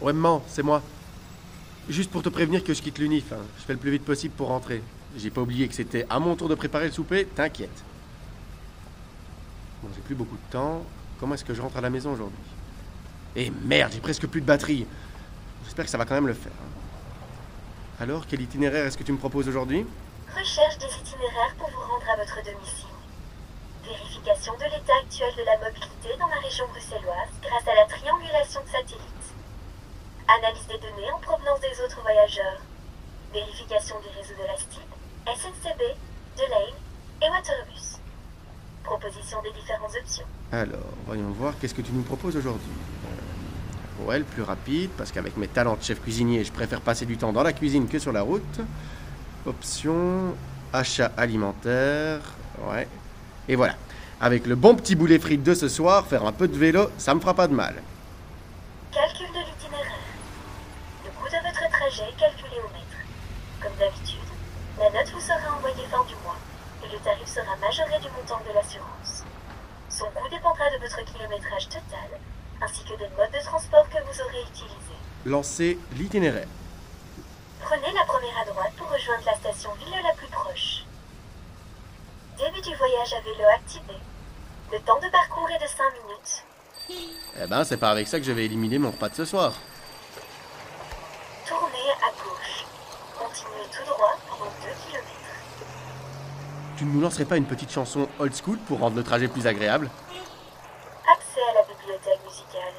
Ouais, maman, c'est moi. Juste pour te prévenir que je quitte l'UNIF. hein. Je fais le plus vite possible pour rentrer. J'ai pas oublié que c'était à mon tour de préparer le souper, t'inquiète. Bon, j'ai plus beaucoup de temps. Comment est-ce que je rentre à la maison aujourd'hui? Eh merde, j'ai presque plus de batterie. J'espère que ça va quand même le faire. hein. Alors, quel itinéraire est-ce que tu me proposes aujourd'hui? Recherche des itinéraires pour vous rendre à votre domicile. Vérification de l'état actuel de la mobilité dans la région bruxelloise grâce à la triangulation de satellites. Analyse des données en provenance des autres voyageurs. Vérification des réseaux de la STIB, SNCB, de Lane et Waterbus. Proposition des différentes options. Alors, voyons voir, qu'est-ce que tu nous proposes aujourd'hui Euh, Ouais, le plus rapide, parce qu'avec mes talents de chef cuisinier, je préfère passer du temps dans la cuisine que sur la route. Option, achat alimentaire, ouais. Et voilà. Avec le bon petit boulet frites de ce soir, faire un peu de vélo, ça me fera pas de mal. Calcul de l'itinéraire. Le coût de votre trajet est calculé au mètre. Comme d'habitude, la note vous sera envoyée fin du mois et le tarif sera majoré du montant de l'assurance. Son coût dépendra de votre kilométrage total ainsi que des modes de transport que vous aurez utilisés. Lancer l'itinéraire. Prenez la première à droite pour rejoindre la station ville la plus proche. Début du voyage à vélo activé. Le temps de parcours est de 5 minutes. Eh ben, c'est pas avec ça que je vais éliminer mon repas de ce soir. Tournez à gauche. Continuez tout droit pendant 2 km. Tu ne nous lancerais pas une petite chanson old school pour rendre le trajet plus agréable Accès à la bibliothèque musicale.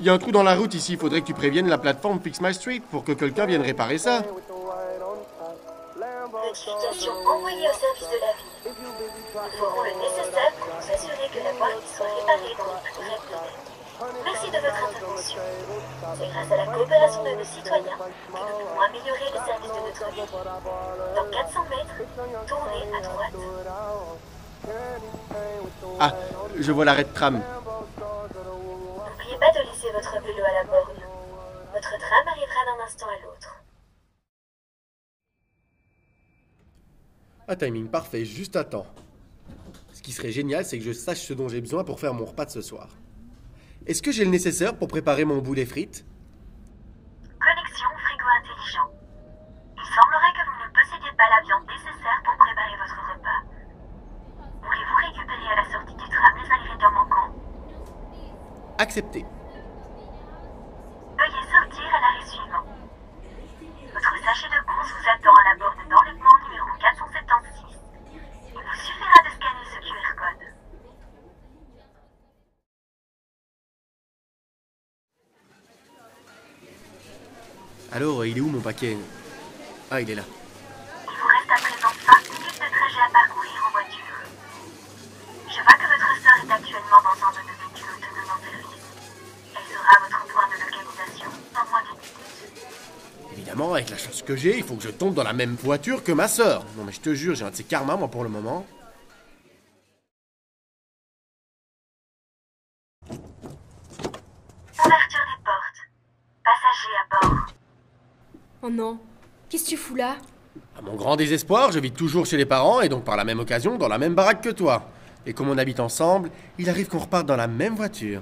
Il y a un trou dans la route ici, faudrait que tu préviennes la plateforme Fix My Street pour que quelqu'un vienne réparer ça. Notification envoyée au service de la ville. Nous ferons le nécessaire pour nous assurer que la voirie soit réparée dans les plus brefs délais. Merci de votre intervention. C'est grâce à la coopération de nos citoyens que nous pouvons améliorer les services de notre ville. Dans 400 mètres, tournez à droite. Ah, je vois l'arrêt de tram. N'oubliez pas de laisser votre vélo à la borne. Votre tram arrivera d'un instant à l'autre. Un timing parfait, juste à temps. Ce qui serait génial, c'est que je sache ce dont j'ai besoin pour faire mon repas de ce soir. Est-ce que j'ai le nécessaire pour préparer mon boulet frites? Connexion frigo intelligent. Il semblerait que vous ne possédiez pas la viande nécessaire pour préparer votre repas. Voulez-vous récupérer à la sortie du tram les ingrédients manquants? Accepté. Veuillez sortir à l'arrêt suivant. Votre sachet de course vous attend à la borne d'enlèvement numéro 476. Il vous suffira de scanner ce QR code. Alors, il est où mon paquet Ah, il est là. Il vous reste à présent 5 minutes de trajet à parcourir en voiture. Je vois que votre sœur est actuellement dans un de nos véhicules autonomes en service. Elle sera à votre point de localisation dans moins d'une minute. Évidemment, avec la chance que j'ai, il faut que je tombe dans la même voiture que ma sœur. Non mais je te jure, j'ai un de ces karma, moi, pour le moment. Ouverture des portes. Passagers à bord. Oh non, qu'est-ce que tu fous là? À mon grand désespoir, je vis toujours chez les parents et donc par la même occasion dans la même baraque que toi. Et comme on habite ensemble, il arrive qu'on reparte dans la même voiture.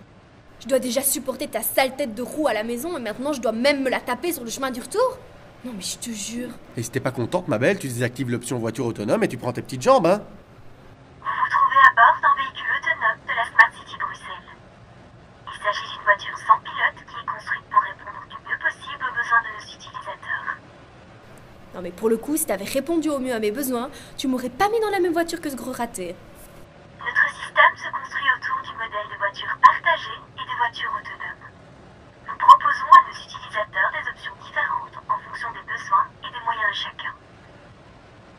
Je dois déjà supporter ta sale tête de roue à la maison et maintenant je dois même me la taper sur le chemin du retour? Non mais je te jure. Et si t'es pas contente, ma belle, tu désactives l'option voiture autonome et tu prends tes petites jambes, hein Vous vous trouvez à bord d'un véhicule autonome de la Smart City Bruxelles. Il s'agit d'une voiture sans pilote qui est construite pour répondre du mieux possible aux besoins de nos utilisateurs. Non mais pour le coup, si t'avais répondu au mieux à mes besoins, tu m'aurais pas mis dans la même voiture que ce gros raté. Notre système se construit autour du modèle de voiture partagée et de voiture autonome. Nous proposons à nos utilisateurs des options différentes en fonction des besoins et des moyens de chacun.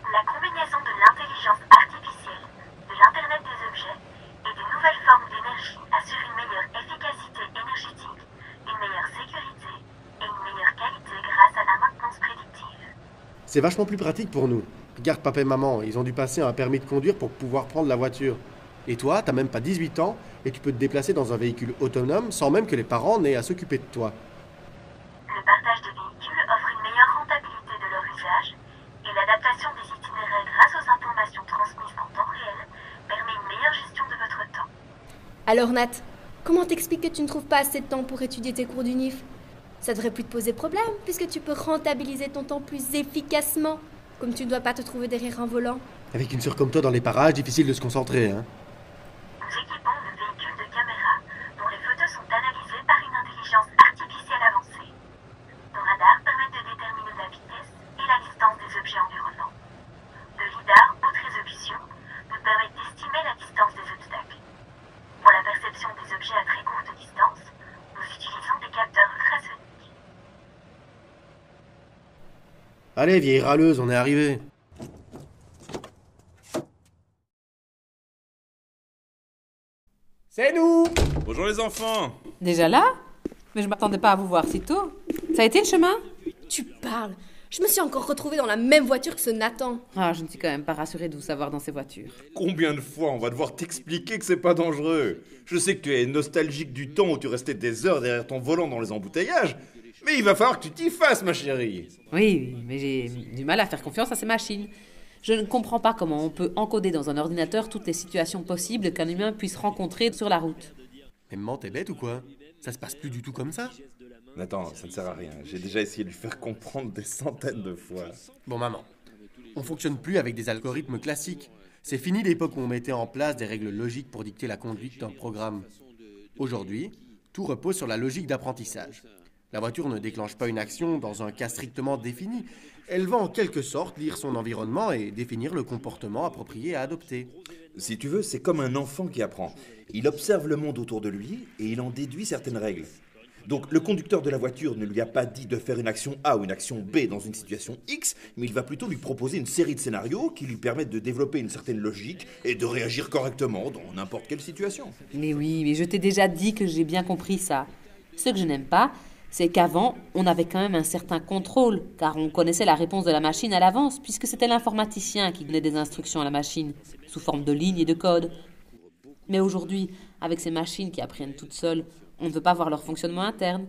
La combinaison de l'intelligence artificielle, de l'Internet des objets et des nouvelles formes d'énergie assure une meilleure efficacité énergétique, une meilleure sécurité et une meilleure qualité grâce à la maintenance prédictive. C'est vachement plus pratique pour nous. Regarde papa et maman, ils ont dû passer un permis de conduire pour pouvoir prendre la voiture. Et toi, t'as même pas 18 ans et tu peux te déplacer dans un véhicule autonome sans même que les parents n'aient à s'occuper de toi. Le partage de véhicules offre une meilleure rentabilité de leur usage et l'adaptation des itinéraires grâce aux informations transmises en temps réel permet une meilleure gestion de votre Alors Nat, comment t'expliques que tu ne trouves pas assez de temps pour étudier tes cours d'unif? Ça devrait plus te poser problème, puisque tu peux rentabiliser ton temps plus efficacement, comme tu ne dois pas te trouver derrière un volant. Avec une sœur comme toi dans les parages, difficile de se concentrer, hein. Nous équipons le véhicule de caméras dont les photos sont analysées par une intelligence artificielle avancée. Nos radars permettent de déterminer la vitesse et la distance des objets environnants. Le lidar, haute résolution, nous permet d'estimer la distance des obstacles. Pour la perception des objets à très courte distance, nous utilisons des capteurs ultrasoniques. Allez, vieille râleuse, on est arrivé. C'est nous Bonjour les enfants Déjà là? Mais je m'attendais pas à vous voir si tôt. Ça a été le chemin? Tu parles Je me suis encore retrouvée dans la même voiture que ce Nathan. Ah, je ne suis quand même pas rassurée de vous savoir dans ces voitures. Combien de fois on va devoir t'expliquer que c'est pas dangereux? Je sais que tu es nostalgique du temps où tu restais des heures derrière ton volant dans les embouteillages, mais il va falloir que tu t'y fasses, ma chérie Oui, mais j'ai du mal à faire confiance à ces machines. Je ne comprends pas comment on peut encoder dans un ordinateur toutes les situations possibles qu'un humain puisse rencontrer sur la route. Mais maman, t'es bête ou quoi? Ça se passe plus du tout comme ça? Nathan, ça ne sert à rien. J'ai déjà essayé de lui faire comprendre des centaines de fois. Bon, maman, on fonctionne plus avec des algorithmes classiques. C'est fini l'époque où on mettait en place des règles logiques pour dicter la conduite d'un programme. Aujourd'hui, tout repose sur la logique d'apprentissage. La voiture ne déclenche pas une action dans un cas strictement défini. Elle va en quelque sorte lire son environnement et définir le comportement approprié à adopter. Si tu veux, c'est comme un enfant qui apprend. Il observe le monde autour de lui et il en déduit certaines règles. Donc le conducteur de la voiture ne lui a pas dit de faire une action A ou une action B dans une situation X, mais il va plutôt lui proposer une série de scénarios qui lui permettent de développer une certaine logique et de réagir correctement dans n'importe quelle situation. Mais oui, mais je t'ai déjà dit que j'ai bien compris ça. Ce que je n'aime pas, c'est qu'avant, on avait quand même un certain contrôle, car on connaissait la réponse de la machine à l'avance, puisque c'était l'informaticien qui donnait des instructions à la machine, sous forme de lignes et de codes. Mais aujourd'hui, avec ces machines qui apprennent toutes seules, on ne veut pas voir leur fonctionnement interne.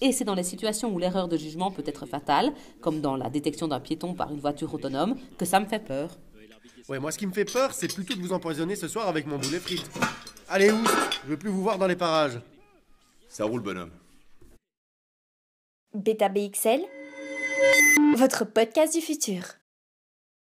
Et c'est dans les situations où l'erreur de jugement peut être fatale, comme dans la détection d'un piéton par une voiture autonome, que ça me fait peur. Ouais, moi ce qui me fait peur, c'est plutôt de vous empoisonner ce soir avec mon boulet frites. Allez, où Je veux plus vous voir dans les parages. Ça roule, bonhomme. Beta BXL, votre podcast du futur.